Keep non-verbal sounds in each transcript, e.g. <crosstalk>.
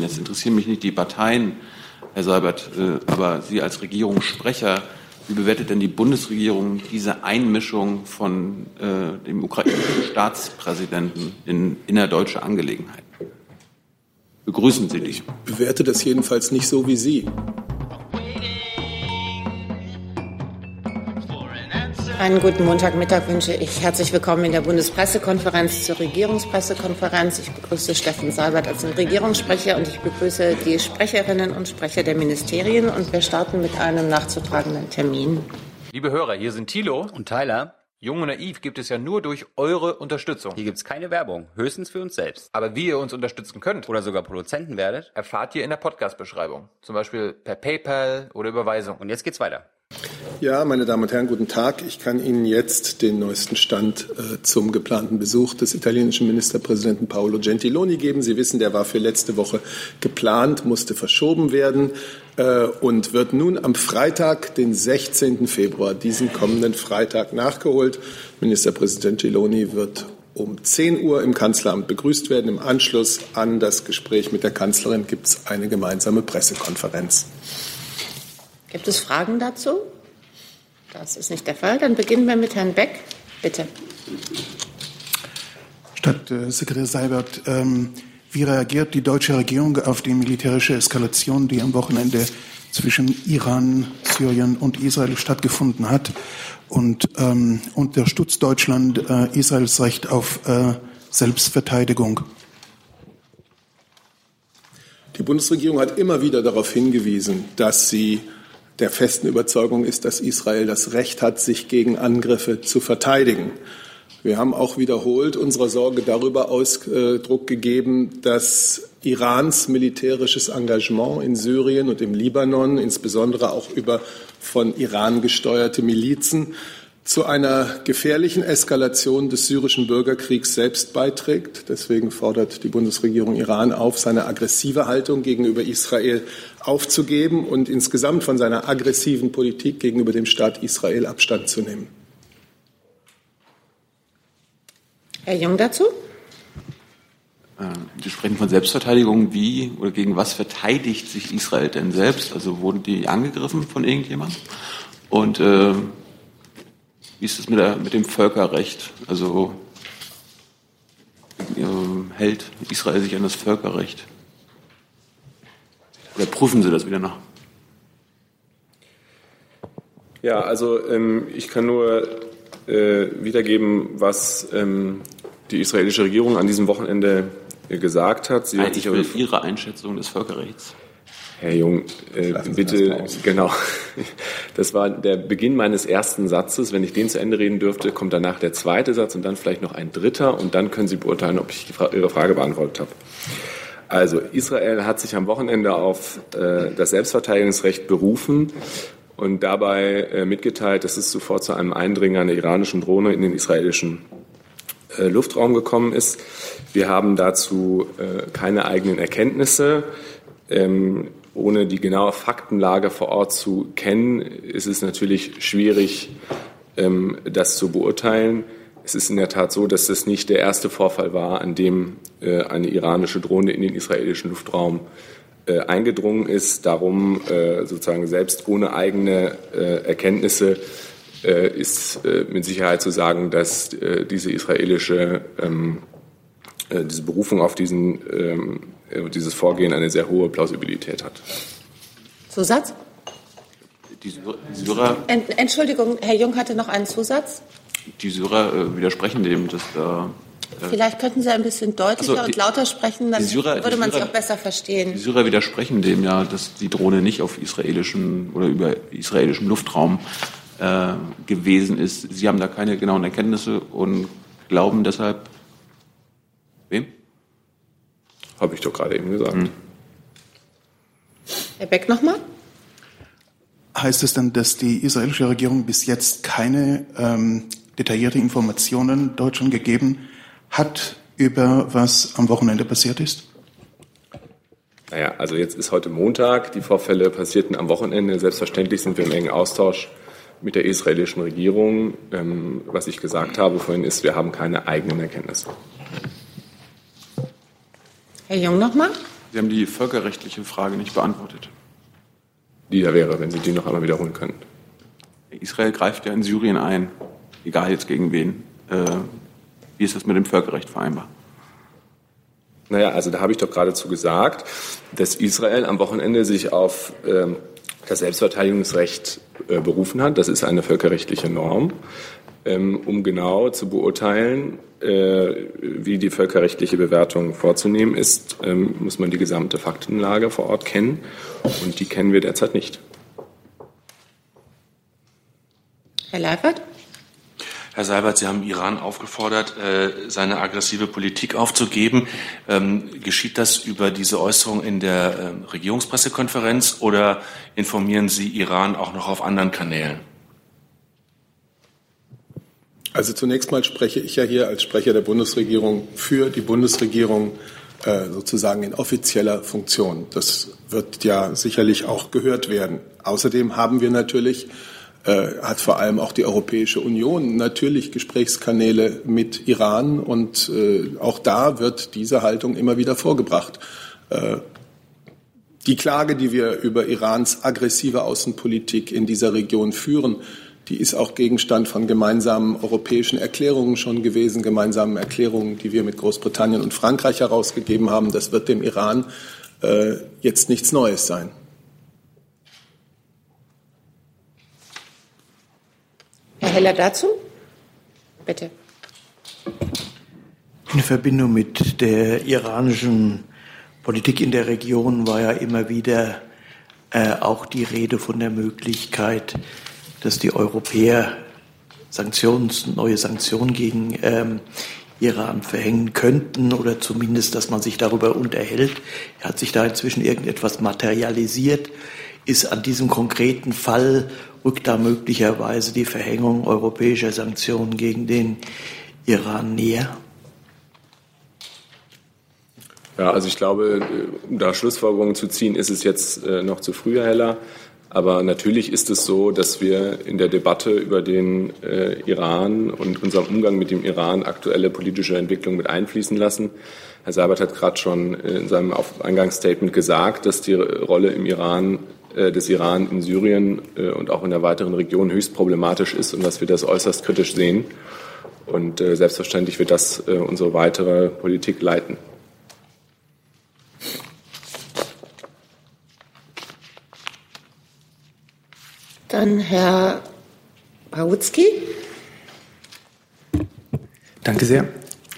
Jetzt interessieren mich nicht die Parteien, Herr Seibert, äh, aber Sie als Regierungssprecher, wie bewertet denn die Bundesregierung diese Einmischung von äh, dem ukrainischen Staatspräsidenten in innerdeutsche Angelegenheiten? Begrüßen Sie die? Ich bewerte das jedenfalls nicht so wie Sie. Einen guten Montagmittag wünsche ich. Herzlich willkommen in der Bundespressekonferenz zur Regierungspressekonferenz. Ich begrüße Steffen Seibert als Regierungssprecher und ich begrüße die Sprecherinnen und Sprecher der Ministerien. Und wir starten mit einem nachzutragenden Termin. Liebe Hörer, hier sind Thilo und Tyler. Jung und Naiv gibt es ja nur durch eure Unterstützung. Hier gibt es keine Werbung, höchstens für uns selbst. Aber wie ihr uns unterstützen könnt oder sogar Produzenten werdet, erfahrt ihr in der Podcast-Beschreibung. Zum Beispiel per PayPal oder Überweisung. Und jetzt geht's weiter. Ja, meine Damen und Herren, guten Tag. Ich kann Ihnen jetzt den neuesten Stand äh, zum geplanten Besuch des italienischen Ministerpräsidenten Paolo Gentiloni geben. Sie wissen, der war für letzte Woche geplant, musste verschoben werden äh, und wird nun am Freitag, den 16. Februar, diesen kommenden Freitag nachgeholt. Ministerpräsident Gentiloni wird um 10 Uhr im Kanzleramt begrüßt werden. Im Anschluss an das Gespräch mit der Kanzlerin gibt es eine gemeinsame Pressekonferenz. Gibt es Fragen dazu? Das ist nicht der Fall. Dann beginnen wir mit Herrn Beck. Bitte. Staatssekretär Seibert, ähm, wie reagiert die deutsche Regierung auf die militärische Eskalation, die am Wochenende zwischen Iran, Syrien und Israel stattgefunden hat? Und ähm, unterstützt Deutschland äh, Israels Recht auf äh, Selbstverteidigung? Die Bundesregierung hat immer wieder darauf hingewiesen, dass sie der festen Überzeugung ist, dass Israel das Recht hat, sich gegen Angriffe zu verteidigen. Wir haben auch wiederholt unserer Sorge darüber Ausdruck gegeben, dass Irans militärisches Engagement in Syrien und im Libanon, insbesondere auch über von Iran gesteuerte Milizen, zu einer gefährlichen Eskalation des syrischen Bürgerkriegs selbst beiträgt. Deswegen fordert die Bundesregierung Iran auf, seine aggressive Haltung gegenüber Israel aufzugeben und insgesamt von seiner aggressiven Politik gegenüber dem Staat Israel Abstand zu nehmen. Herr Jung dazu? Äh, Sie sprechen von Selbstverteidigung. Wie oder gegen was verteidigt sich Israel denn selbst? Also wurden die angegriffen von irgendjemandem? Und äh, wie ist es mit, mit dem Völkerrecht? Also äh, hält Israel sich an das Völkerrecht? Oder prüfen Sie das wieder nach? Ja, also ähm, ich kann nur äh, wiedergeben, was ähm, die israelische Regierung an diesem Wochenende äh, gesagt hat. Sie Nein, hat ich will Ihre Einschätzung des Völkerrechts. Herr Jung, äh, bitte, genau. <laughs> Das war der Beginn meines ersten Satzes. Wenn ich den zu Ende reden dürfte, kommt danach der zweite Satz und dann vielleicht noch ein dritter und dann können Sie beurteilen, ob ich Ihre Frage beantwortet habe. Also, Israel hat sich am Wochenende auf äh, das Selbstverteidigungsrecht berufen und dabei äh, mitgeteilt, dass es zuvor zu einem Eindringen einer iranischen Drohne in den israelischen äh, Luftraum gekommen ist. Wir haben dazu äh, keine eigenen Erkenntnisse. Ähm, ohne die genaue Faktenlage vor Ort zu kennen, ist es natürlich schwierig, ähm, das zu beurteilen. Es ist in der Tat so, dass das nicht der erste Vorfall war, an dem äh, eine iranische Drohne in den israelischen Luftraum äh, eingedrungen ist. Darum äh, sozusagen selbst ohne eigene Erkenntnisse ist mit Sicherheit zu sagen, dass diese israelische ähm, diese Berufung auf diesen ähm, äh, dieses Vorgehen eine sehr hohe Plausibilität hat. Zusatz? Die Syrer, Entschuldigung, Herr Jung hatte noch einen Zusatz. Die Syrer äh, widersprechen dem, dass da. Äh, Vielleicht könnten Sie ein bisschen deutlicher also die, und lauter sprechen, dann Syrer, würde man Syrer, Sie auch besser verstehen. Die Syrer widersprechen dem ja, dass die Drohne nicht auf israelischem oder über israelischem Luftraum äh, gewesen ist. Sie haben da keine genauen Erkenntnisse und glauben deshalb. Wem? Habe ich doch gerade eben gesagt. Hm. Herr Beck nochmal. Heißt es dann, dass die israelische Regierung bis jetzt keine ähm, detaillierte Informationen Deutschland gegeben hat über was am Wochenende passiert ist? Naja, also jetzt ist heute Montag. Die Vorfälle passierten am Wochenende. Selbstverständlich sind wir im engen Austausch mit der israelischen Regierung. Ähm, was ich gesagt habe vorhin ist, wir haben keine eigenen Erkenntnisse. Herr Jung nochmal. Sie haben die völkerrechtliche Frage nicht beantwortet. Die da wäre, wenn Sie die noch einmal wiederholen können. Israel greift ja in Syrien ein, egal jetzt gegen wen. Äh, wie ist das mit dem Völkerrecht vereinbar? Naja, also da habe ich doch geradezu gesagt, dass Israel am Wochenende sich auf ähm, das Selbstverteidigungsrecht äh, berufen hat. Das ist eine völkerrechtliche Norm, ähm, um genau zu beurteilen, äh, wie die völkerrechtliche Bewertung vorzunehmen ist, ähm, muss man die gesamte Faktenlage vor Ort kennen. Und die kennen wir derzeit nicht. Herr Leifert? Herr Seibert, Sie haben Iran aufgefordert, äh, seine aggressive Politik aufzugeben. Ähm, geschieht das über diese Äußerung in der ähm, Regierungspressekonferenz oder informieren Sie Iran auch noch auf anderen Kanälen? Also zunächst mal spreche ich ja hier als Sprecher der Bundesregierung für die Bundesregierung äh, sozusagen in offizieller Funktion. Das wird ja sicherlich auch gehört werden. Außerdem haben wir natürlich äh, hat vor allem auch die Europäische Union natürlich Gesprächskanäle mit Iran und äh, auch da wird diese Haltung immer wieder vorgebracht. Äh, die Klage, die wir über Irans aggressive Außenpolitik in dieser Region führen, die ist auch Gegenstand von gemeinsamen europäischen Erklärungen schon gewesen, gemeinsamen Erklärungen, die wir mit Großbritannien und Frankreich herausgegeben haben. Das wird dem Iran äh, jetzt nichts Neues sein. Herr Heller dazu? Bitte. In Verbindung mit der iranischen Politik in der Region war ja immer wieder äh, auch die Rede von der Möglichkeit, dass die Europäer Sanktions, neue Sanktionen gegen ähm, Iran verhängen könnten oder zumindest, dass man sich darüber unterhält. Hat sich da inzwischen irgendetwas materialisiert? Ist an diesem konkreten Fall rückt da möglicherweise die Verhängung europäischer Sanktionen gegen den Iran näher? Ja, also ich glaube, um da Schlussfolgerungen zu ziehen, ist es jetzt äh, noch zu früh, Herr Heller. Aber natürlich ist es so, dass wir in der Debatte über den äh, Iran und unseren Umgang mit dem Iran aktuelle politische Entwicklungen mit einfließen lassen. Herr Seibert hat gerade schon in seinem Eingangsstatement gesagt, dass die Rolle im Iran äh, des Iran in Syrien äh, und auch in der weiteren Region höchst problematisch ist und dass wir das äußerst kritisch sehen. Und äh, selbstverständlich wird das unsere weitere Politik leiten. Dann Herr Pawutzki. Danke sehr.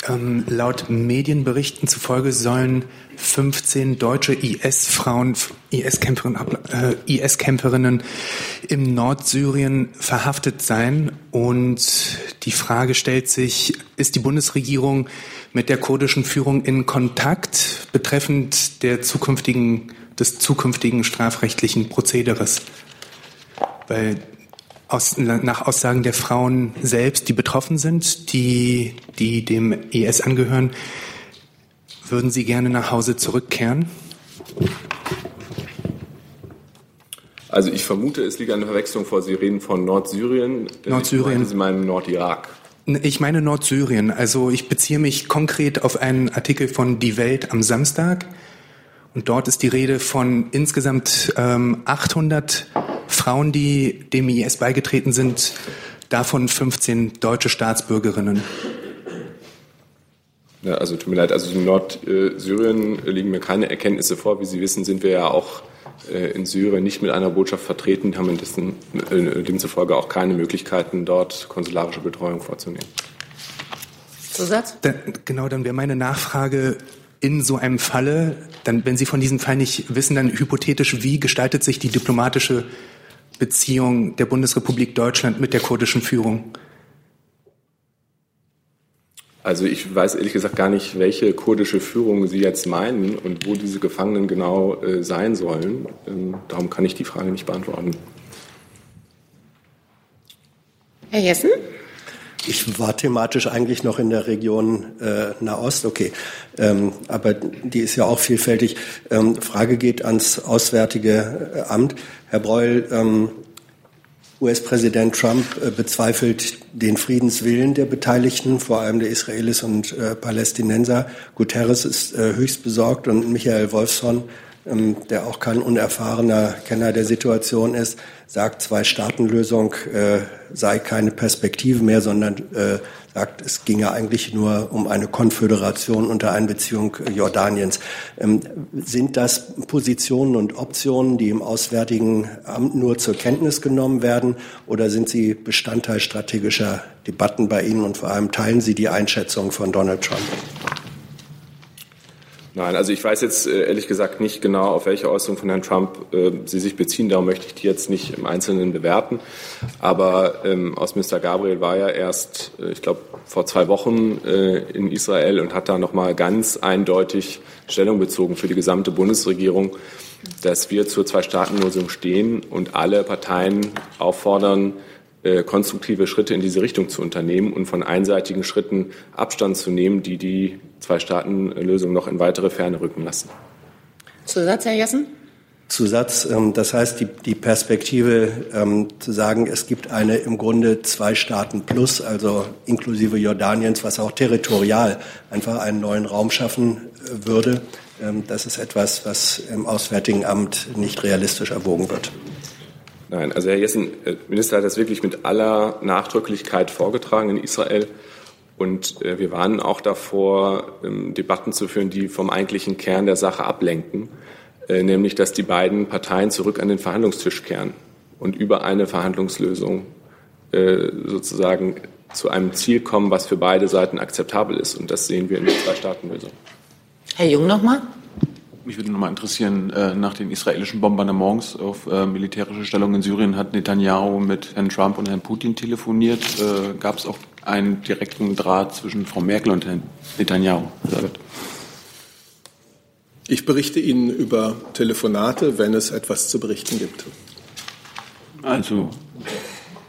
Ähm, laut Medienberichten zufolge sollen 15 deutsche IS-Frauen, IS-Kämpferinnen äh, IS im Nordsyrien verhaftet sein. Und die Frage stellt sich, ist die Bundesregierung mit der kurdischen Führung in Kontakt betreffend der zukünftigen, des zukünftigen strafrechtlichen Prozederes? Weil aus, nach Aussagen der Frauen selbst, die betroffen sind, die, die dem IS angehören, würden Sie gerne nach Hause zurückkehren? Also ich vermute, es liegt eine Verwechslung vor. Sie reden von Nordsyrien. Nordsyrien. Sie meinen Nordirak. Ich meine Nordsyrien. Also ich beziehe mich konkret auf einen Artikel von Die Welt am Samstag. Und dort ist die Rede von insgesamt ähm, 800 Frauen, die dem IS beigetreten sind, davon 15 deutsche Staatsbürgerinnen. Ja, also tut mir leid, also in Nordsyrien liegen mir keine Erkenntnisse vor. Wie Sie wissen, sind wir ja auch äh, in Syrien nicht mit einer Botschaft vertreten, haben dessen, äh, demzufolge auch keine Möglichkeiten, dort konsularische Betreuung vorzunehmen. Zusatz? Da, genau, dann wäre meine Nachfrage in so einem Falle, dann, wenn Sie von diesem Fall nicht wissen, dann hypothetisch, wie gestaltet sich die diplomatische Beziehung der Bundesrepublik Deutschland mit der kurdischen Führung? Also ich weiß ehrlich gesagt gar nicht, welche kurdische Führung Sie jetzt meinen und wo diese Gefangenen genau äh, sein sollen. Ähm, darum kann ich die Frage nicht beantworten. Herr Jessen? Ich war thematisch eigentlich noch in der Region äh, Nahost, okay, ähm, aber die ist ja auch vielfältig. Ähm, Frage geht ans Auswärtige Amt. Herr Breul, ähm, US-Präsident Trump äh, bezweifelt den Friedenswillen der Beteiligten, vor allem der Israelis und äh, Palästinenser. Guterres ist äh, höchst besorgt und Michael Wolfson, der auch kein unerfahrener Kenner der Situation ist, sagt, Zwei-Staaten-Lösung äh, sei keine Perspektive mehr, sondern äh, sagt, es ginge eigentlich nur um eine Konföderation unter Einbeziehung Jordaniens. Ähm, sind das Positionen und Optionen, die im Auswärtigen Amt nur zur Kenntnis genommen werden, oder sind sie Bestandteil strategischer Debatten bei Ihnen und vor allem teilen Sie die Einschätzung von Donald Trump? Nein, also ich weiß jetzt äh, ehrlich gesagt nicht genau, auf welche Äußerung von Herrn Trump äh, Sie sich beziehen. Darum möchte ich die jetzt nicht im Einzelnen bewerten. Aber ähm, Außenminister Gabriel war ja erst, äh, ich glaube, vor zwei Wochen äh, in Israel und hat da nochmal ganz eindeutig Stellung bezogen für die gesamte Bundesregierung, dass wir zur Zwei-Staaten-Lösung stehen und alle Parteien auffordern, äh, konstruktive Schritte in diese Richtung zu unternehmen und von einseitigen Schritten Abstand zu nehmen, die die Zwei-Staaten-Lösung noch in weitere Ferne rücken lassen. Zusatz, Herr Jessen? Zusatz, ähm, das heißt, die, die Perspektive ähm, zu sagen, es gibt eine im Grunde zwei Staaten plus, also inklusive Jordaniens, was auch territorial einfach einen neuen Raum schaffen äh, würde, ähm, das ist etwas, was im Auswärtigen Amt nicht realistisch erwogen wird. Nein, also Herr Jessen, äh, Minister hat das wirklich mit aller Nachdrücklichkeit vorgetragen in Israel. Und äh, wir warnen auch davor, ähm, Debatten zu führen, die vom eigentlichen Kern der Sache ablenken, äh, nämlich dass die beiden Parteien zurück an den Verhandlungstisch kehren und über eine Verhandlungslösung sozusagen zu einem Ziel kommen, was für beide Seiten akzeptabel ist. Und das sehen wir in der Zwei-Staaten-Lösung. Herr Jung nochmal. Mich würde noch mal interessieren, äh, nach den israelischen Bombardements auf äh, militärische Stellungen in Syrien hat Netanyahu mit Herrn Trump und Herrn Putin telefoniert. Äh, Gab es auch einen direkten Draht zwischen Frau Merkel und Herrn Netanyahu? Ich berichte Ihnen über Telefonate, wenn es etwas zu berichten gibt. Also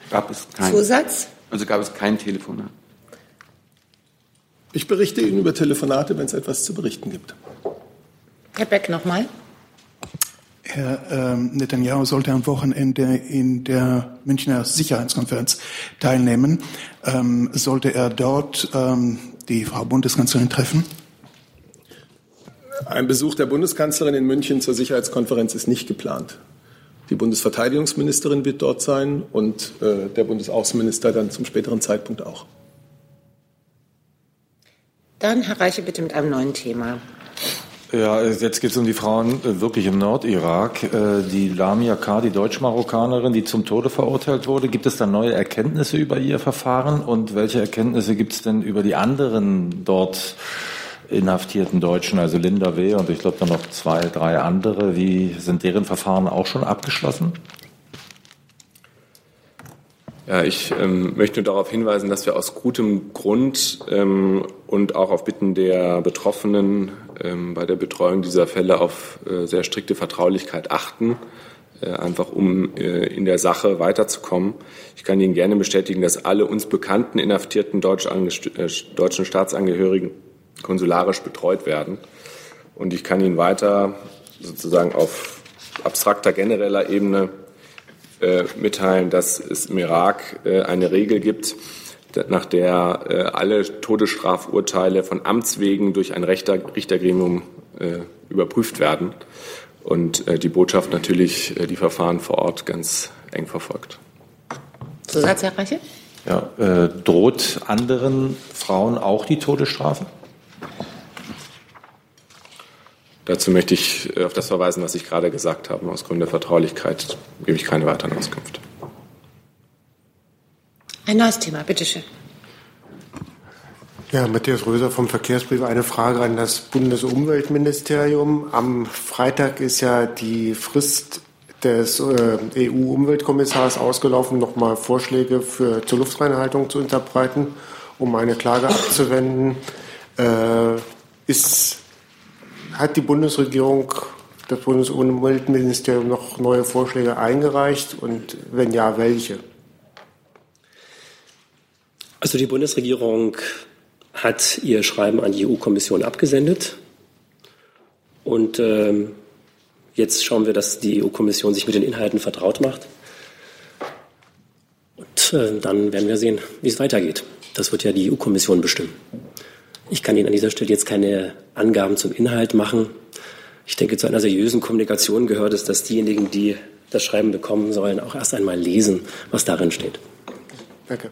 gab es kein Zusatz? Also gab es kein Telefonat. Ich berichte Ihnen über Telefonate, wenn es etwas zu berichten gibt. Herr Beck nochmal. Herr ähm, Netanyahu sollte am Wochenende in der Münchner Sicherheitskonferenz teilnehmen. Ähm, sollte er dort ähm, die Frau Bundeskanzlerin treffen? Ein Besuch der Bundeskanzlerin in München zur Sicherheitskonferenz ist nicht geplant. Die Bundesverteidigungsministerin wird dort sein und äh, der Bundesaußenminister dann zum späteren Zeitpunkt auch. Dann Herr Reiche bitte mit einem neuen Thema. Ja, jetzt geht es um die Frauen äh, wirklich im Nordirak. Äh, die Lamia K., die Deutsch-Marokkanerin, die zum Tode verurteilt wurde. Gibt es da neue Erkenntnisse über ihr Verfahren? Und welche Erkenntnisse gibt es denn über die anderen dort inhaftierten Deutschen, also Linda W. und ich glaube dann noch zwei, drei andere? Wie sind deren Verfahren auch schon abgeschlossen? Ja, ich ähm, möchte darauf hinweisen, dass wir aus gutem Grund ähm, und auch auf Bitten der Betroffenen ähm, bei der Betreuung dieser Fälle auf äh, sehr strikte Vertraulichkeit achten, äh, einfach um äh, in der Sache weiterzukommen. Ich kann Ihnen gerne bestätigen, dass alle uns bekannten inhaftierten Deutsch äh, deutschen Staatsangehörigen konsularisch betreut werden. Und ich kann Ihnen weiter sozusagen auf abstrakter genereller Ebene äh, mitteilen, dass es im Irak äh, eine Regel gibt, nach der äh, alle Todesstrafurteile von Amts wegen durch ein Richter, Richtergremium überprüft werden und die Botschaft natürlich die Verfahren vor Ort ganz eng verfolgt. Zusatz, Herr Reiche? Ja, äh, droht anderen Frauen auch die Todesstrafe? Dazu möchte ich äh, auf das verweisen, was ich gerade gesagt habe. Aus Gründen der Vertraulichkeit gebe ich keine weiteren Auskünfte. Ein neues Thema, bitteschön. Ja, Matthias Röser vom Verkehrsbrief. Eine Frage an das Bundesumweltministerium. Am Freitag ist ja die Frist des äh, EU-Umweltkommissars ausgelaufen, nochmal Vorschläge für, zur Luftreinhaltung zu unterbreiten, um eine Klage abzuwenden. Äh, ist hat die Bundesregierung, das Bundesumweltministerium noch neue Vorschläge eingereicht und wenn ja, welche? Also die Bundesregierung hat ihr Schreiben an die EU-Kommission abgesendet und äh, jetzt schauen wir, dass die EU-Kommission sich mit den Inhalten vertraut macht. Und äh, dann werden wir sehen, wie es weitergeht. Das wird ja die EU-Kommission bestimmen. Ich kann Ihnen an dieser Stelle jetzt keine Angaben zum Inhalt machen. Ich denke, zu einer seriösen Kommunikation gehört es, dass diejenigen, die das Schreiben bekommen sollen, auch erst einmal lesen, was darin steht. Danke.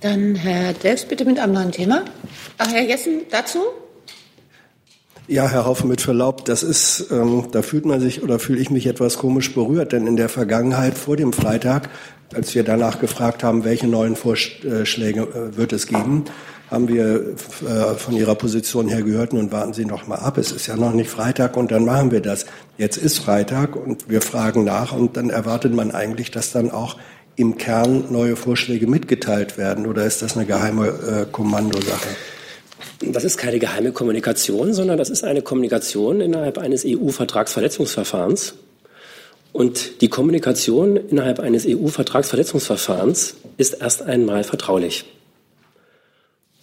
Dann Herr Delfs bitte mit einem neuen Thema. Ach, Herr Jessen dazu? Ja, Herr Haufen, mit Verlaub, das ist, ähm, da fühlt man sich oder fühle ich mich etwas komisch berührt, denn in der Vergangenheit vor dem Freitag, als wir danach gefragt haben, welche neuen Vorschläge äh, wird es geben, haben wir äh, von Ihrer Position her gehört, nun warten Sie noch mal ab, es ist ja noch nicht Freitag und dann machen wir das. Jetzt ist Freitag und wir fragen nach und dann erwartet man eigentlich, dass dann auch im Kern neue Vorschläge mitgeteilt werden oder ist das eine geheime äh, Kommandosache? Das ist keine geheime Kommunikation, sondern das ist eine Kommunikation innerhalb eines EU-Vertragsverletzungsverfahrens. Und die Kommunikation innerhalb eines EU-Vertragsverletzungsverfahrens ist erst einmal vertraulich.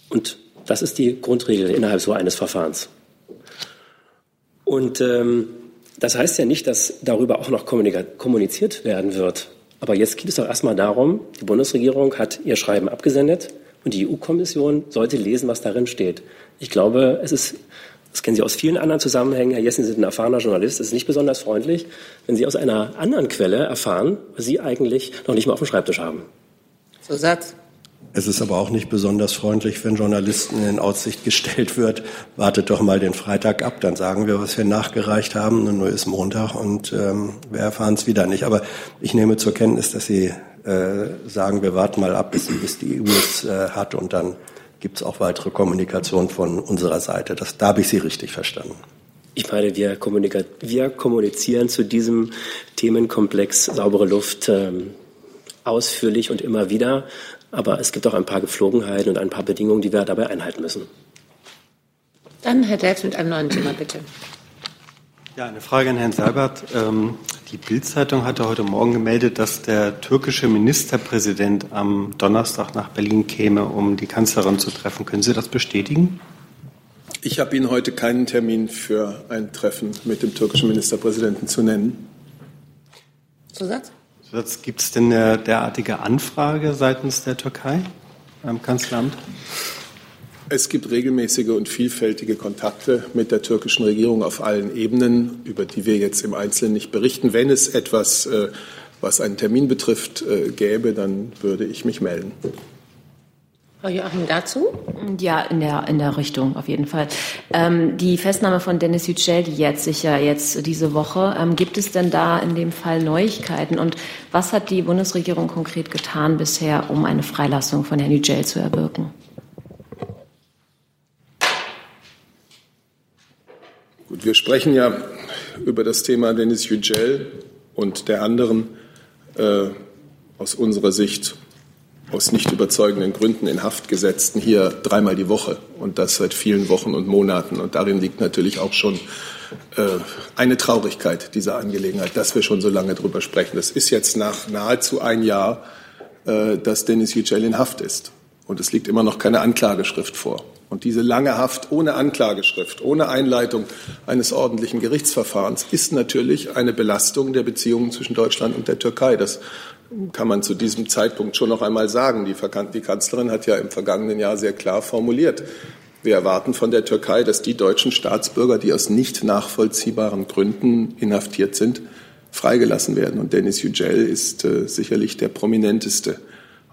Und das ist die Grundregel innerhalb so eines Verfahrens. Und ähm, das heißt ja nicht, dass darüber auch noch kommuniziert werden wird. Aber jetzt geht es doch erstmal darum, die Bundesregierung hat ihr Schreiben abgesendet und die EU-Kommission sollte lesen, was darin steht. Ich glaube, es ist, das kennen Sie aus vielen anderen Zusammenhängen, Herr Jessen, Sie sind ein erfahrener Journalist, es ist nicht besonders freundlich, wenn Sie aus einer anderen Quelle erfahren, was Sie eigentlich noch nicht mal auf dem Schreibtisch haben. Zusatz. Es ist aber auch nicht besonders freundlich, wenn Journalisten in Aussicht gestellt wird, wartet doch mal den Freitag ab, dann sagen wir, was wir nachgereicht haben, und nur ist Montag und ähm, wir erfahren es wieder nicht. Aber ich nehme zur Kenntnis, dass Sie äh, sagen, wir warten mal ab, bis, bis die EU es äh, hat und dann gibt es auch weitere Kommunikation von unserer Seite. Das, da habe ich Sie richtig verstanden. Ich meine, wir, wir kommunizieren zu diesem Themenkomplex saubere Luft ähm, ausführlich und immer wieder. Aber es gibt auch ein paar Geflogenheiten und ein paar Bedingungen, die wir dabei einhalten müssen. Dann Herr Delf mit einem neuen Thema, bitte. Ja, eine Frage an Herrn Seibert. Ähm, die Bild-Zeitung hatte heute Morgen gemeldet, dass der türkische Ministerpräsident am Donnerstag nach Berlin käme, um die Kanzlerin zu treffen. Können Sie das bestätigen? Ich habe Ihnen heute keinen Termin für ein Treffen mit dem türkischen Ministerpräsidenten zu nennen. Zusatz? Gibt es denn eine derartige Anfrage seitens der Türkei beim Kanzleramt? Es gibt regelmäßige und vielfältige Kontakte mit der türkischen Regierung auf allen Ebenen, über die wir jetzt im Einzelnen nicht berichten. Wenn es etwas, äh, was einen Termin betrifft, äh, gäbe, dann würde ich mich melden. Frau Joachim dazu? Ja, in der, in der Richtung auf jeden Fall. Ähm, die Festnahme von Dennis Yücel, die jetzt sicher jetzt diese Woche, ähm, gibt es denn da in dem Fall Neuigkeiten? Und was hat die Bundesregierung konkret getan bisher, um eine Freilassung von Herrn Yücel zu erwirken? Gut, wir sprechen ja über das Thema Dennis Yücel und der anderen äh, aus unserer Sicht aus nicht überzeugenden Gründen in Haft gesetzten hier dreimal die Woche und das seit vielen Wochen und Monaten. Und darin liegt natürlich auch schon äh, eine Traurigkeit dieser Angelegenheit, dass wir schon so lange darüber sprechen. Das ist jetzt nach nahezu ein Jahr, äh, dass Denis Yücel in Haft ist. Und es liegt immer noch keine Anklageschrift vor. Und diese lange Haft ohne Anklageschrift, ohne Einleitung eines ordentlichen Gerichtsverfahrens ist natürlich eine Belastung der Beziehungen zwischen Deutschland und der Türkei. Das kann man zu diesem Zeitpunkt schon noch einmal sagen. Die, Kanzlerin hat ja im vergangenen Jahr sehr klar formuliert, wir erwarten von der Türkei, dass die deutschen Staatsbürger, die aus nicht nachvollziehbaren Gründen inhaftiert sind, freigelassen werden. Und Denis Yücel ist äh, sicherlich der prominenteste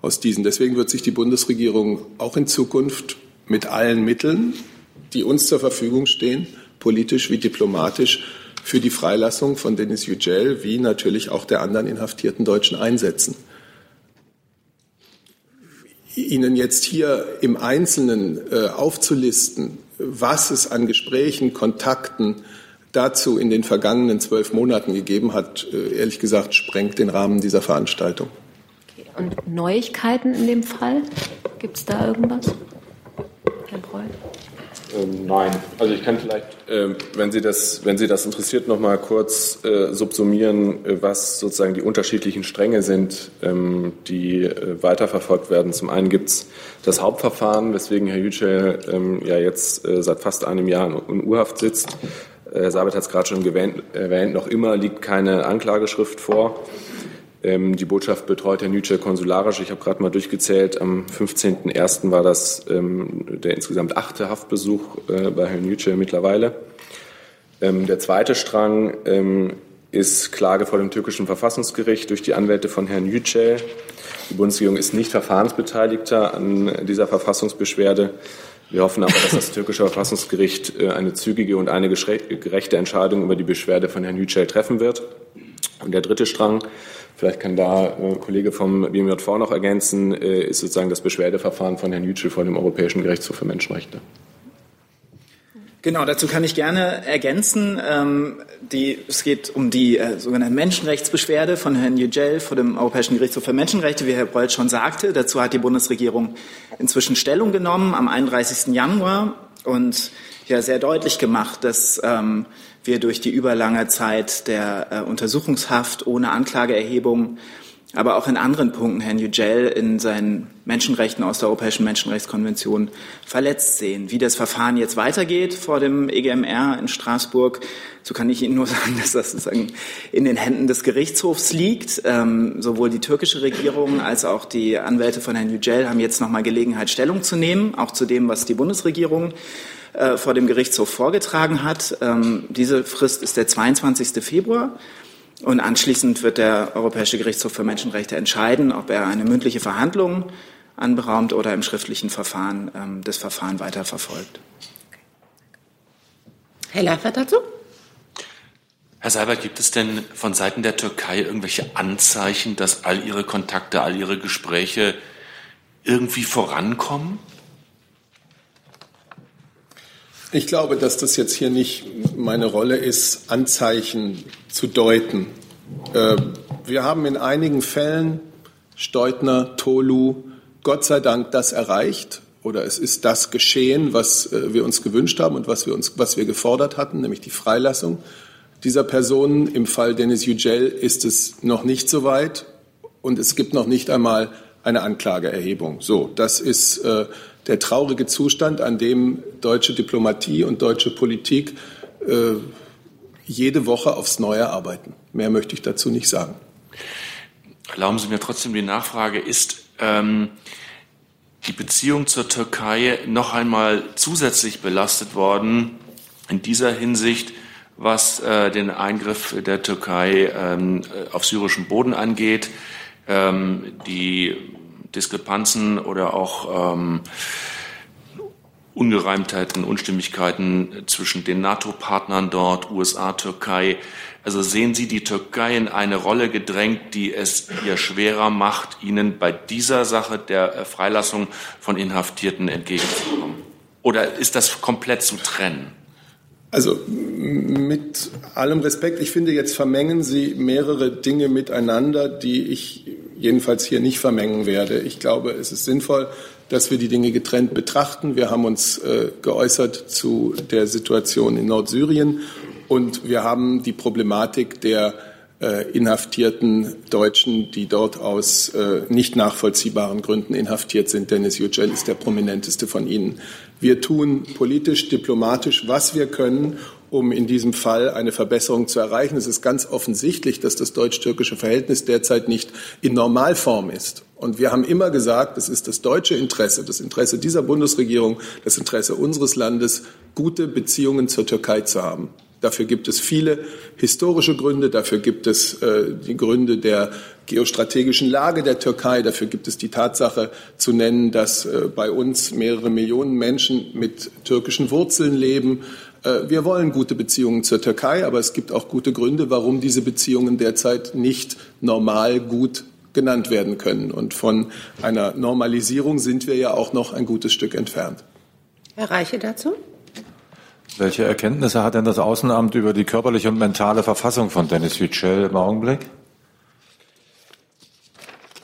aus diesen. Deswegen wird sich die Bundesregierung auch in Zukunft mit allen Mitteln, die uns zur Verfügung stehen, politisch wie diplomatisch, für die Freilassung von Denis Yücel wie natürlich auch der anderen inhaftierten Deutschen einsetzen. Ihnen jetzt hier im Einzelnen äh, aufzulisten, was es an Gesprächen, Kontakten dazu in den vergangenen zwölf Monaten gegeben hat, äh, ehrlich gesagt, sprengt den Rahmen dieser Veranstaltung. Okay. Und Neuigkeiten in dem Fall? Gibt es da irgendwas? Breul? Ähm, nein, also ich kann vielleicht, äh, wenn Sie das, wenn Sie das interessiert, noch mal kurz äh, subsumieren, äh, was sozusagen die unterschiedlichen Stränge sind, ähm, die äh, weiterverfolgt werden. Zum einen gibt es das Hauptverfahren, weswegen Herr Yücel ähm, ja jetzt äh, seit fast einem Jahr in U-Haft sitzt. Herr Sabet hat es gerade schon erwähnt, noch immer liegt keine Anklageschrift vor. Ähm, die Botschaft betreut Herr Nütschel konsularisch. Ich habe gerade mal durchgezählt. Am 15.01. war das ähm, der insgesamt achte Haftbesuch äh, bei Herrn Nütschel mittlerweile. Ähm, der zweite Strang ist Klage vor dem türkischen Verfassungsgericht durch die Anwälte von Herrn Yücel. Die Bundesregierung ist nicht Verfahrensbeteiligter an dieser Verfassungsbeschwerde. Wir hoffen aber, dass das türkische Verfassungsgericht äh, eine zügige und eine gerechte Entscheidung über die Beschwerde von Herrn Yücel treffen wird. Und der dritte Strang Vielleicht kann da äh, Kollege vom BMJV noch ergänzen, äh, ist sozusagen das Beschwerdeverfahren von Herrn Yücel vor dem Europäischen Gerichtshof für Menschenrechte. Genau, dazu kann ich gerne ergänzen. Ähm, die, es geht um die äh, sogenannte Menschenrechtsbeschwerde von Herrn Yücel vor dem Europäischen Gerichtshof für Menschenrechte, wie Herr Breult schon sagte. Dazu hat die Bundesregierung inzwischen Stellung genommen am 31. Januar und ja sehr deutlich gemacht, dass ähm, wir durch die überlange Zeit der äh, Untersuchungshaft ohne Anklageerhebung, aber auch in anderen Punkten Herrn Yücel in seinen Menschenrechten aus der Europäischen Menschenrechtskonvention verletzt sehen. Wie das Verfahren jetzt weitergeht vor dem EGMR in Straßburg, so kann ich Ihnen nur <laughs> sagen, dass das sozusagen in den Händen des Gerichtshofs liegt. Ähm, sowohl die türkische Regierung als auch die Anwälte von Herrn Yücel haben jetzt nochmal Gelegenheit, Stellung zu nehmen, auch zu dem, was die Bundesregierung äh, vor dem Gerichtshof vorgetragen hat. Ähm, diese Frist ist der 22. Februar. Und anschließend wird der Europäische Gerichtshof für Menschenrechte entscheiden, ob er eine mündliche Verhandlung anberaumt oder im schriftlichen Verfahren ähm, das Verfahren weiterverfolgt. Herr Leifert dazu? Herr Seibert, gibt es denn von Seiten der Türkei irgendwelche Anzeichen, dass all Ihre Kontakte, all Ihre Gespräche irgendwie vorankommen? Ich glaube, dass das jetzt hier nicht meine Rolle ist, Anzeichen zu deuten. Ähm, wir haben in einigen Fällen, Steutner, Tolu, Gott sei Dank das erreicht oder es ist das geschehen, was äh, wir uns gewünscht haben und was wir, uns, was wir gefordert hatten, nämlich die Freilassung dieser Personen. Im Fall Dennis Yücel ist es noch nicht so weit und es gibt noch nicht einmal eine Anklageerhebung. So, das ist äh, der traurige Zustand, an dem deutsche Diplomatie und deutsche Politik äh, jede Woche aufs Neue arbeiten. Mehr möchte ich dazu nicht sagen. Erlauben Sie mir trotzdem die Nachfrage, ist ähm, die Beziehung zur Türkei noch einmal zusätzlich belastet worden in dieser Hinsicht, was äh, den Eingriff der Türkei ähm, auf syrischem Boden angeht, ähm, die Diskrepanzen oder auch ähm, Ungereimtheiten, Unstimmigkeiten zwischen den NATO-Partnern dort, USA, Türkei. Also sehen Sie die Türkei in eine Rolle gedrängt, die es ihr schwerer macht, Ihnen bei dieser Sache der Freilassung von Inhaftierten entgegenzukommen? Oder ist das komplett zu trennen? Also mit allem Respekt, ich finde, jetzt vermengen Sie mehrere Dinge miteinander, die ich jedenfalls hier nicht vermengen werde. Ich glaube, es ist sinnvoll, dass wir die Dinge getrennt betrachten. Wir haben uns äh, geäußert zu der Situation in Nordsyrien und wir haben die Problematik der äh, inhaftierten Deutschen, die dort aus äh, nicht nachvollziehbaren Gründen inhaftiert sind. Dennis Yücel ist der prominenteste von ihnen. Wir tun politisch, diplomatisch, was wir können, um in diesem Fall eine Verbesserung zu erreichen. Es ist ganz offensichtlich, dass das deutsch-türkische Verhältnis derzeit nicht in Normalform ist. Und wir haben immer gesagt, es ist das deutsche Interesse, das Interesse dieser Bundesregierung, das Interesse unseres Landes, gute Beziehungen zur Türkei zu haben. Dafür gibt es viele historische Gründe, dafür gibt es äh, die Gründe der geostrategischen Lage der Türkei, dafür gibt es die Tatsache zu nennen, dass äh, bei uns mehrere Millionen Menschen mit türkischen Wurzeln leben. Äh, wir wollen gute Beziehungen zur Türkei, aber es gibt auch gute Gründe, warum diese Beziehungen derzeit nicht normal gut genannt werden können. Und von einer Normalisierung sind wir ja auch noch ein gutes Stück entfernt. Herr Reiche dazu? Welche Erkenntnisse hat denn das Außenamt über die körperliche und mentale Verfassung von Dennis Yücel im Augenblick?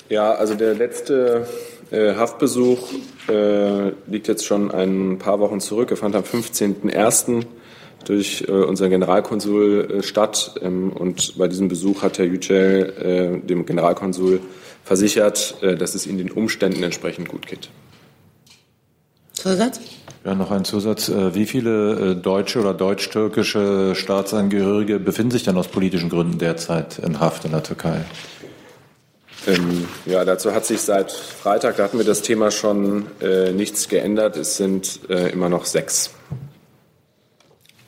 Ja, also der letzte äh, Haftbesuch äh, liegt jetzt schon ein paar Wochen zurück. Er fand am 15.01. durch äh, unseren Generalkonsul äh, statt. Ähm, und bei diesem Besuch hat Herr Yücel äh, dem Generalkonsul versichert, äh, dass es ihm den Umständen entsprechend gut geht. Zusatz? Ja, noch ein Zusatz. Wie viele deutsche oder deutsch-türkische Staatsangehörige befinden sich denn aus politischen Gründen derzeit in Haft in der Türkei? Ähm, ja, dazu hat sich seit Freitag, da hatten wir das Thema schon, äh, nichts geändert. Es sind äh, immer noch sechs.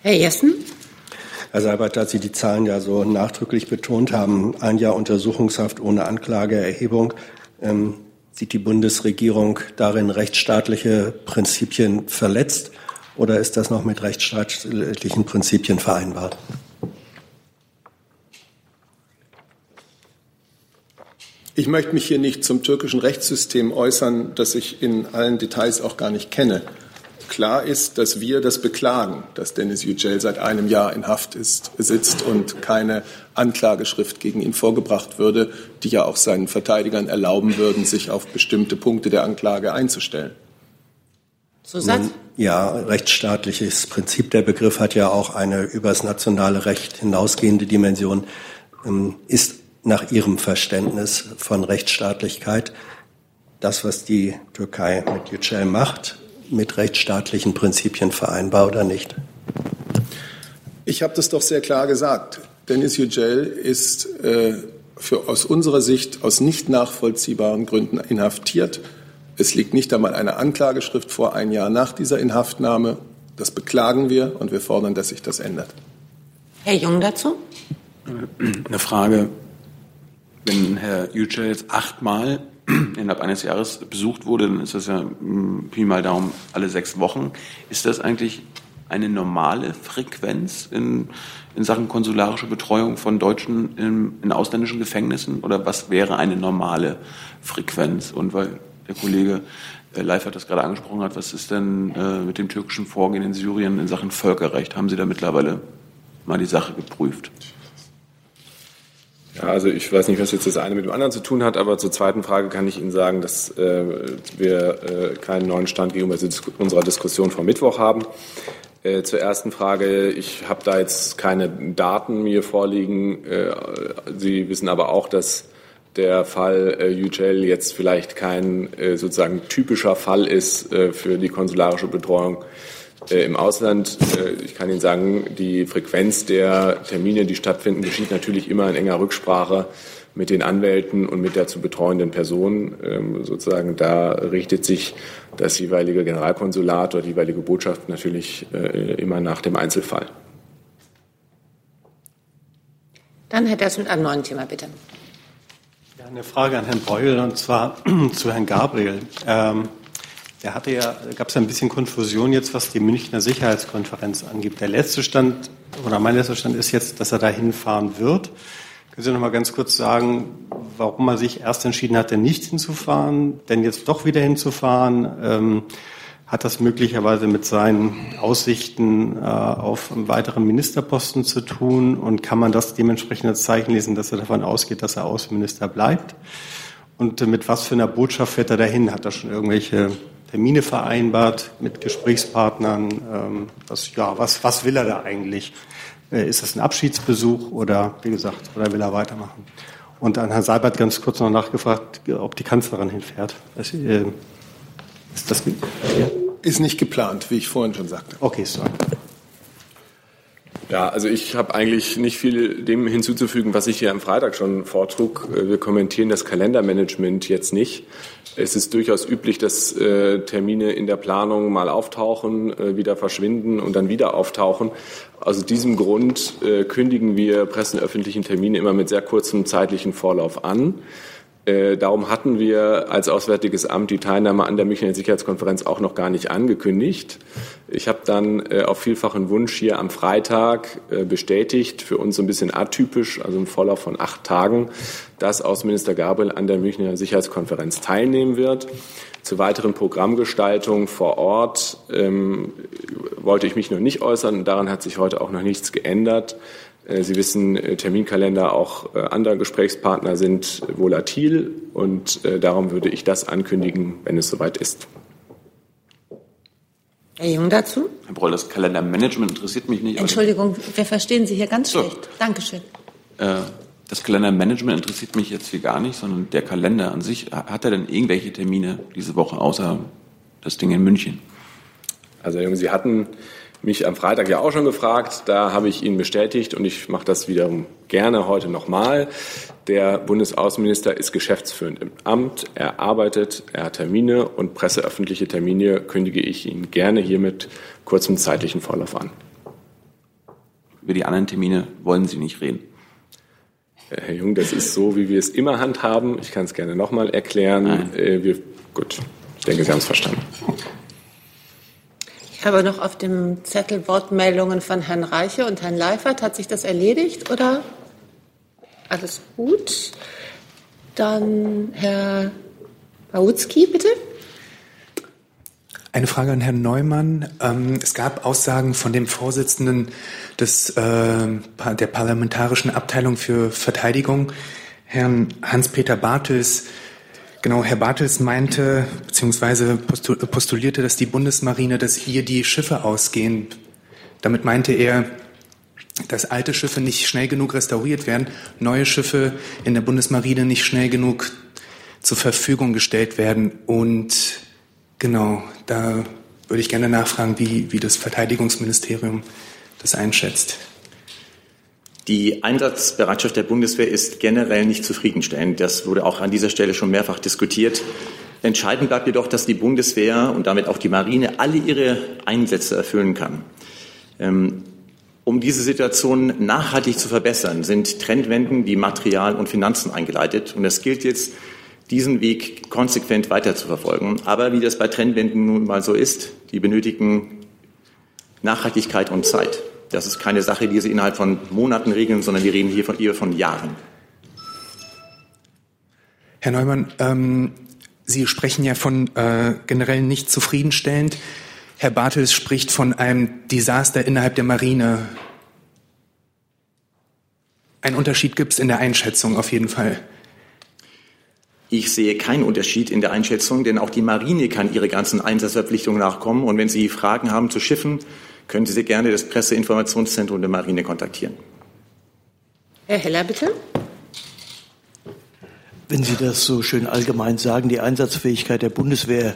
Herr Jessen? Herr Seibert, da Sie die Zahlen ja so nachdrücklich betont haben, ein Jahr Untersuchungshaft ohne Anklageerhebung, ähm, sieht die Bundesregierung darin rechtsstaatliche Prinzipien verletzt oder ist das noch mit rechtsstaatlichen Prinzipien vereinbar? Ich möchte mich hier nicht zum türkischen Rechtssystem äußern, das ich in allen Details auch gar nicht kenne. Klar ist, dass wir das beklagen, dass Dennis Yücel seit einem Jahr in Haft ist, sitzt und keine Anklageschrift gegen ihn vorgebracht würde, die ja auch seinen Verteidigern erlauben würden, sich auf bestimmte Punkte der Anklage einzustellen. Zusatz? Ja, rechtsstaatliches Prinzip. Der Begriff hat ja auch eine übers nationale Recht hinausgehende Dimension. Ähm, ist nach Ihrem Verständnis von Rechtsstaatlichkeit das, was die Türkei mit Yücel macht, mit rechtsstaatlichen Prinzipien vereinbar oder nicht? Ich habe das doch sehr klar gesagt. Dennis Yücel ist äh, für, aus unserer Sicht aus nicht nachvollziehbaren Gründen inhaftiert. Es liegt nicht einmal eine Anklageschrift vor ein Jahr nach dieser Inhaftnahme. Das beklagen wir und wir fordern, dass sich das ändert. Herr Jung dazu? Eine Frage. Wenn Herr Yücel jetzt achtmal <clears throat> innerhalb eines Jahres besucht wurde, dann ist das ja mm, Pi mal Daumen alle sechs Wochen. Ist das eigentlich eine normale Frequenz in, in Sachen konsularische Betreuung von Deutschen in, in ausländischen Gefängnissen? Oder was wäre eine normale Frequenz? Und weil der Kollege äh, Leif hat das gerade angesprochen hat, was ist denn äh, mit dem türkischen Vorgehen in Syrien in Sachen Völkerrecht? Haben Sie da mittlerweile mal die Sache geprüft? Ja, also ich weiß nicht, was jetzt das eine mit dem anderen zu tun hat, aber zur zweiten Frage kann ich Ihnen sagen, dass äh, wir äh, keinen neuen Stand gegenüber unserer Diskussion vom Mittwoch haben. Äh, zur ersten Frage, ich habe da jetzt keine Daten mir vorliegen. Äh, Sie wissen aber auch, dass der Fall äh, Yücel jetzt vielleicht kein äh, sozusagen typischer Fall ist äh, für die konsularische Betreuung äh, im Ausland. Äh, ich kann Ihnen sagen, die Frequenz der Termine, die stattfinden, geschieht natürlich immer in enger Rücksprache mit den Anwälten und mit der zu betreuenden Person. Ähm, sozusagen da richtet sich das jeweilige Generalkonsulat oder die jeweilige Botschaft natürlich äh, immer nach dem Einzelfall. Dann Herr Dess mit einem neuen Thema, bitte. Ja, eine Frage an Herrn Beul und zwar <clears throat> zu Herrn Gabriel. Ähm, der hatte ja, gab es ja ein bisschen Konfusion jetzt, was die Münchner Sicherheitskonferenz angibt. Der letzte Stand oder mein letzter Stand ist jetzt, dass er da hinfahren wird. Können Sie noch mal ganz kurz sagen, warum er sich erst entschieden hatte, nicht hinzufahren, denn jetzt doch wieder hinzufahren? Ähm, hat das möglicherweise mit seinen Aussichten äh, auf einen weiteren Ministerposten zu tun? Und kann man das dementsprechend als Zeichen lesen, dass er davon ausgeht, dass er Außenminister bleibt? Und äh, mit was für einer Botschaft fährt er dahin? Hat er schon irgendwelche Termine vereinbart mit Gesprächspartnern. Ähm, was, ja, was, was will er da eigentlich? Äh, ist das ein Abschiedsbesuch oder, wie gesagt, oder will er weitermachen? Und an Herrn Seibert ganz kurz noch nachgefragt, ob die Kanzlerin hinfährt. Das, äh, ist das ja. ist nicht geplant, wie ich vorhin schon sagte. Okay, sorry. Ja, also ich habe eigentlich nicht viel dem hinzuzufügen, was ich hier am Freitag schon vortrug. Äh, wir kommentieren das Kalendermanagement jetzt nicht. Es ist durchaus üblich, dass äh, Termine in der Planung mal auftauchen, äh, wieder verschwinden und dann wieder auftauchen. Aus diesem Grund kündigen wir pressenöffentlichen Termine immer mit sehr kurzem zeitlichen Vorlauf an. Äh, darum hatten wir als Auswärtiges Amt die Teilnahme an der Münchner Sicherheitskonferenz auch noch gar nicht angekündigt. Ich habe dann äh, auf vielfachen Wunsch hier am Freitag äh, bestätigt, für uns so ein bisschen atypisch, also im Vorlauf von acht Tagen, dass Außenminister Gabriel an der Münchner Sicherheitskonferenz teilnehmen wird. Zur weiteren Programmgestaltung vor Ort ähm, wollte ich mich noch nicht äußern. Daran hat sich heute auch noch nichts geändert. Äh, Sie wissen, äh, Terminkalender auch äh, anderer Gesprächspartner sind volatil und darum würde ich das ankündigen, wenn es soweit ist. Herr Jung dazu? Herr Broll, das Kalendermanagement interessiert mich nicht. Entschuldigung, wir verstehen Sie hier ganz schlecht. So. Dankeschön. Das Kalendermanagement interessiert mich jetzt hier gar nicht, sondern der Kalender an sich. Hat er denn irgendwelche Termine diese Woche außer das Ding in München? Also Sie hatten mich am Freitag ja auch schon gefragt. Da habe ich Ihnen bestätigt und ich mache das wiederum gerne heute nochmal. Der Bundesaußenminister ist geschäftsführend im Amt. Er arbeitet, er hat Termine und presseöffentliche Termine kündige ich Ihnen gerne hier mit kurzem zeitlichen Vorlauf an. Über die anderen Termine wollen Sie nicht reden. Herr Jung, das ist so, wie wir es immer handhaben. Ich kann es gerne nochmal erklären. Äh, wir, gut, ich denke, Sie haben es verstanden. Ich habe noch auf dem Zettel Wortmeldungen von Herrn Reiche und Herrn Leifert. Hat sich das erledigt oder alles gut? Dann Herr Bautzki, bitte. Eine Frage an Herrn Neumann. Ähm, es gab Aussagen von dem Vorsitzenden des, äh, der Parlamentarischen Abteilung für Verteidigung, Herrn Hans-Peter Bartels. Genau, Herr Bartels meinte bzw. postulierte, dass die Bundesmarine, dass ihr die Schiffe ausgehen. Damit meinte er, dass alte Schiffe nicht schnell genug restauriert werden, neue Schiffe in der Bundesmarine nicht schnell genug zur Verfügung gestellt werden. Und genau, da würde ich gerne nachfragen, wie, wie das Verteidigungsministerium das einschätzt. Die Einsatzbereitschaft der Bundeswehr ist generell nicht zufriedenstellend. Das wurde auch an dieser Stelle schon mehrfach diskutiert. Entscheidend bleibt jedoch, dass die Bundeswehr und damit auch die Marine alle ihre Einsätze erfüllen kann. Ähm, um diese Situation nachhaltig zu verbessern, sind Trendwenden wie Material und Finanzen eingeleitet. Und es gilt jetzt, diesen Weg konsequent weiter zu verfolgen. Aber wie das bei Trendwenden nun mal so ist, die benötigen Nachhaltigkeit und Zeit. Das ist keine Sache, die Sie innerhalb von Monaten regeln, sondern wir reden hier von, eher von Jahren. Herr Neumann, ähm, Sie sprechen ja von äh, generell nicht zufriedenstellend. Herr Bartels spricht von einem Desaster innerhalb der Marine. Ein Unterschied gibt es in der Einschätzung auf jeden Fall. Ich sehe keinen Unterschied in der Einschätzung, denn auch die Marine kann ihre ganzen Einsatzverpflichtungen nachkommen. Und wenn Sie Fragen haben zu Schiffen, können Sie gerne das Presseinformationszentrum der Marine kontaktieren. Herr Heller, bitte. Wenn Sie das so schön allgemein sagen, die Einsatzfähigkeit der Bundeswehr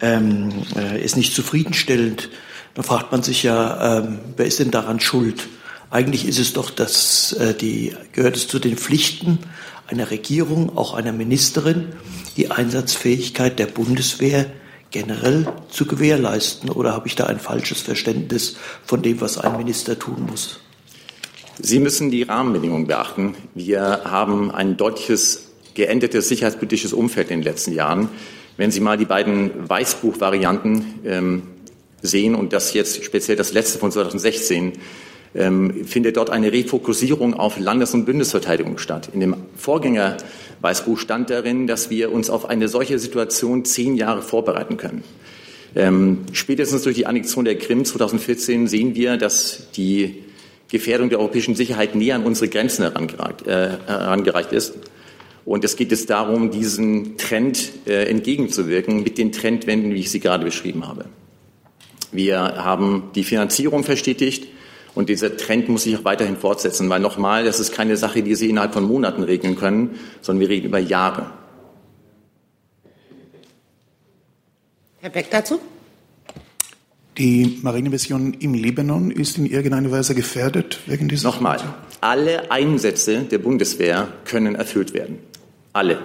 ähm, äh, ist nicht zufriedenstellend, dann fragt man sich ja, ähm, wer ist denn daran schuld? Eigentlich ist es doch, dass äh, die gehört es zu den Pflichten einer Regierung, auch einer Ministerin, die Einsatzfähigkeit der Bundeswehr generell zu gewährleisten? Oder habe ich da ein falsches Verständnis von dem, was ein Minister tun muss? Sie müssen die Rahmenbedingungen beachten. Wir haben ein deutliches geändertes sicherheitspolitisches Umfeld in den letzten Jahren. Wenn Sie mal die beiden Weißbuch-Varianten ähm, sehen und das jetzt speziell das letzte von 2016, ähm, findet dort eine Refokussierung auf Landes- und Bundesverteidigung statt. In dem Vorgängerweißbuch stand darin, dass wir uns auf eine solche Situation zehn Jahre vorbereiten können. Ähm, spätestens durch die Annexion der Krim 2014 sehen wir, dass die Gefährdung der europäischen Sicherheit näher an unsere Grenzen herangereicht, äh, herangereicht ist. Und es geht jetzt darum, diesen Trend äh, entgegenzuwirken mit den Trendwenden, wie ich sie gerade beschrieben habe. Wir haben die Finanzierung verstetigt. Und dieser Trend muss sich auch weiterhin fortsetzen, weil nochmal, das ist keine Sache, die Sie innerhalb von Monaten regeln können, sondern wir reden über Jahre. Herr Beck dazu? Die Marinemission im Libanon ist in irgendeiner Weise gefährdet wegen dieser. Nochmal, alle Einsätze der Bundeswehr können erfüllt werden. Alle.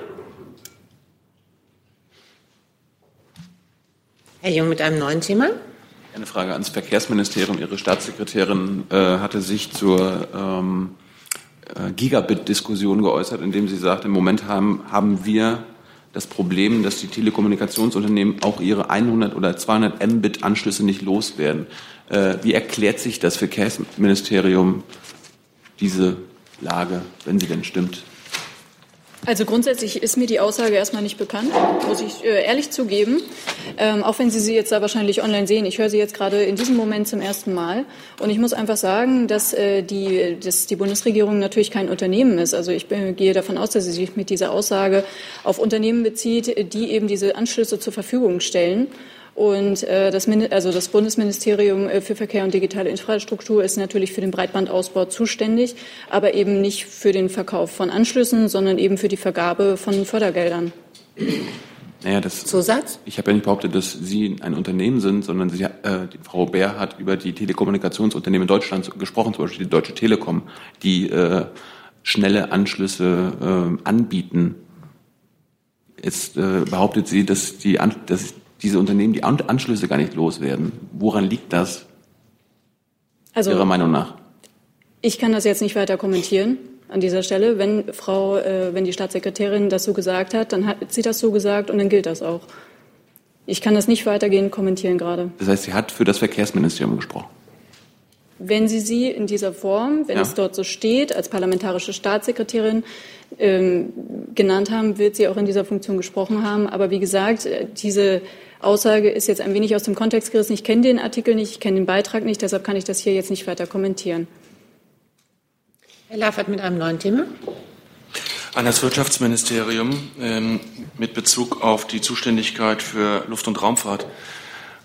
Herr Jung mit einem neuen Thema. Eine Frage ans Verkehrsministerium. Ihre Staatssekretärin äh, hatte sich zur ähm, äh, Gigabit-Diskussion geäußert, indem sie sagt, im Moment haben, haben wir das Problem, dass die Telekommunikationsunternehmen auch ihre 100 oder 200 Mbit-Anschlüsse nicht loswerden. Äh, wie erklärt sich das Verkehrsministerium diese Lage, wenn sie denn stimmt? Also grundsätzlich ist mir die Aussage erstmal nicht bekannt, muss ich äh, ehrlich zugeben. Ähm, auch wenn Sie sie jetzt da wahrscheinlich online sehen. Ich höre sie jetzt gerade in diesem Moment zum ersten Mal. Und ich muss einfach sagen, dass, äh, die, dass die Bundesregierung natürlich kein Unternehmen ist. Also ich bin, gehe davon aus, dass sie sich mit dieser Aussage auf Unternehmen bezieht, die eben diese Anschlüsse zur Verfügung stellen. Und äh, das, also das Bundesministerium äh, für Verkehr und digitale Infrastruktur ist natürlich für den Breitbandausbau zuständig, aber eben nicht für den Verkauf von Anschlüssen, sondern eben für die Vergabe von Fördergeldern. Naja, das, Zusatz? Ich habe ja nicht behauptet, dass Sie ein Unternehmen sind, sondern Sie, äh, die Frau Bär hat über die Telekommunikationsunternehmen in Deutschland gesprochen, zum Beispiel die Deutsche Telekom, die äh, schnelle Anschlüsse äh, anbieten. Jetzt äh, behauptet sie, dass, die, dass diese Unternehmen die Anschlüsse gar nicht loswerden. Woran liegt das? Also, Ihrer Meinung nach? Ich kann das jetzt nicht weiter kommentieren an dieser Stelle. Wenn Frau, äh, wenn die Staatssekretärin das so gesagt hat, dann hat sie das so gesagt und dann gilt das auch. Ich kann das nicht weitergehend kommentieren gerade. Das heißt, sie hat für das Verkehrsministerium gesprochen. Wenn Sie sie in dieser Form, wenn ja. es dort so steht, als parlamentarische Staatssekretärin ähm, genannt haben, wird sie auch in dieser Funktion gesprochen haben. Aber wie gesagt, äh, diese Aussage ist jetzt ein wenig aus dem Kontext gerissen. Ich kenne den Artikel nicht, ich kenne den Beitrag nicht, deshalb kann ich das hier jetzt nicht weiter kommentieren. Herr Laffert mit einem neuen Thema. An das Wirtschaftsministerium ähm, mit Bezug auf die Zuständigkeit für Luft- und Raumfahrt.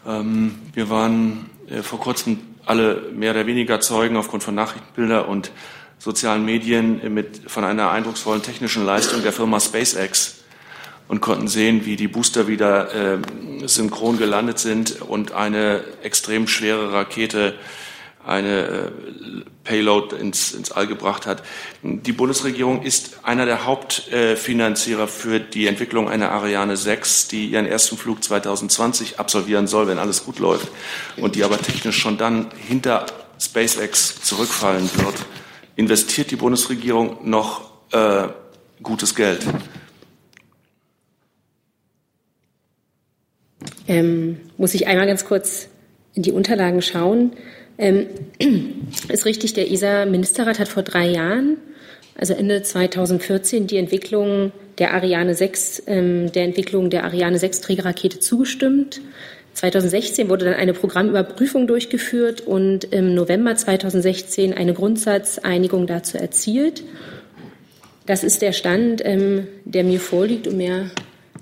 Ähm, wir waren äh, vor kurzem alle mehr oder weniger Zeugen aufgrund von Nachrichtenbilder und sozialen Medien mit, von einer eindrucksvollen technischen Leistung der Firma SpaceX und konnten sehen, wie die Booster wieder äh, synchron gelandet sind und eine extrem schwere Rakete eine äh, Payload ins, ins All gebracht hat. Die Bundesregierung ist einer der Hauptfinanzierer für die Entwicklung einer Ariane 6, die ihren ersten Flug 2020 absolvieren soll, wenn alles gut läuft, und die aber technisch schon dann hinter SpaceX zurückfallen wird. Investiert die Bundesregierung noch äh, gutes Geld? Ähm, muss ich einmal ganz kurz in die Unterlagen schauen. Ähm, <clears throat> ist richtig, der ESA-Ministerrat hat vor drei Jahren, also Ende 2014, die Entwicklung der Ariane 6, ähm, der Entwicklung der Ariane 6 Trägerrakete zugestimmt. 2016 wurde dann eine Programmüberprüfung durchgeführt und im November 2016 eine Grundsatzeinigung dazu erzielt. Das ist der Stand, ähm, der mir vorliegt und mehr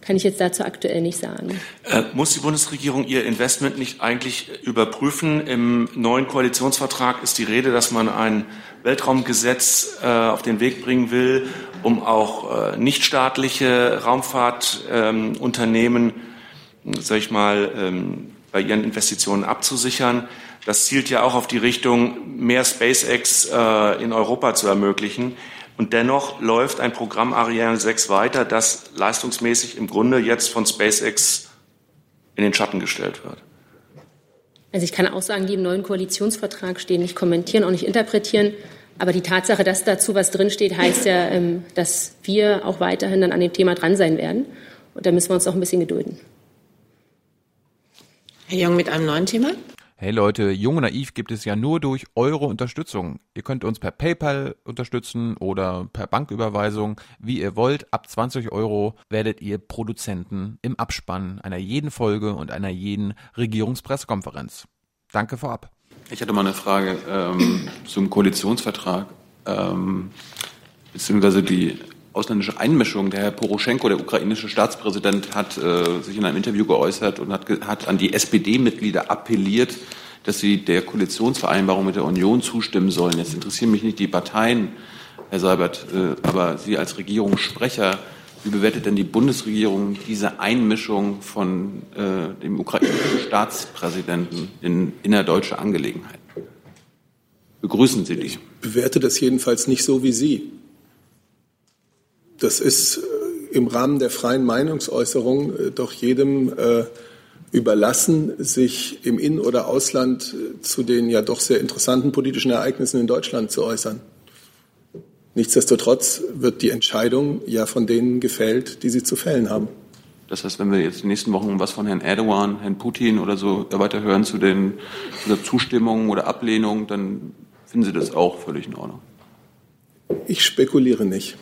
kann ich jetzt dazu aktuell nicht sagen. Äh, muss die Bundesregierung ihr Investment nicht eigentlich überprüfen? Im neuen Koalitionsvertrag ist die Rede, dass man ein Weltraumgesetz äh, auf den Weg bringen will, um auch äh, nichtstaatliche Raumfahrtunternehmen, ähm, sag ich mal, ähm, bei ihren Investitionen abzusichern. Das zielt ja auch auf die Richtung, mehr SpaceX äh, in Europa zu ermöglichen. Und dennoch läuft ein Programm Ariane 6 weiter, das leistungsmäßig im Grunde jetzt von SpaceX in den Schatten gestellt wird. Also ich kann Aussagen, die im neuen Koalitionsvertrag stehen, nicht kommentieren, auch nicht interpretieren. Aber die Tatsache, dass dazu was drinsteht, heißt ja, ähm, dass wir auch weiterhin dann an dem Thema dran sein werden. Und da müssen wir uns auch ein bisschen gedulden. Herr Jung mit einem neuen Thema. Hey Leute, Jung und Naiv gibt es ja nur durch eure Unterstützung. Ihr könnt uns per PayPal unterstützen oder per Banküberweisung, wie ihr wollt. Ab 20 Euro werdet ihr Produzenten im Abspann einer jeden Folge und einer jeden Regierungspressekonferenz. Danke vorab. Ich hatte mal eine Frage ähm, zum Koalitionsvertrag, ähm, beziehungsweise die ausländische Einmischung. Der Herr Poroschenko, der ukrainische Staatspräsident, hat äh, sich in einem Interview geäußert und hat, hat an die SPD-Mitglieder appelliert, dass sie der Koalitionsvereinbarung mit der Union zustimmen sollen. Jetzt interessieren mich nicht die Parteien, Herr Seibert, äh, aber Sie als Regierungssprecher, wie bewertet denn die Bundesregierung diese Einmischung von äh, dem ukrainischen Staatspräsidenten in innerdeutsche Angelegenheiten? Begrüßen Sie die? Ich bewerte das jedenfalls nicht so wie Sie. Das ist äh, im Rahmen der freien Meinungsäußerung äh, doch jedem äh, überlassen, sich im In- oder Ausland zu den ja doch sehr interessanten politischen Ereignissen in Deutschland zu äußern. Nichtsdestotrotz wird die Entscheidung ja von denen gefällt, die sie zu fällen haben. Das heißt, wenn wir jetzt in den nächsten Wochen was von Herrn Erdogan, Herrn Putin oder so weiter hören zu den zu Zustimmung oder Ablehnung, dann finden Sie das auch völlig in Ordnung. Ich spekuliere nicht.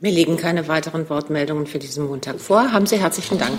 Mir liegen keine weiteren Wortmeldungen für diesen Montag vor. Haben Sie herzlichen Dank.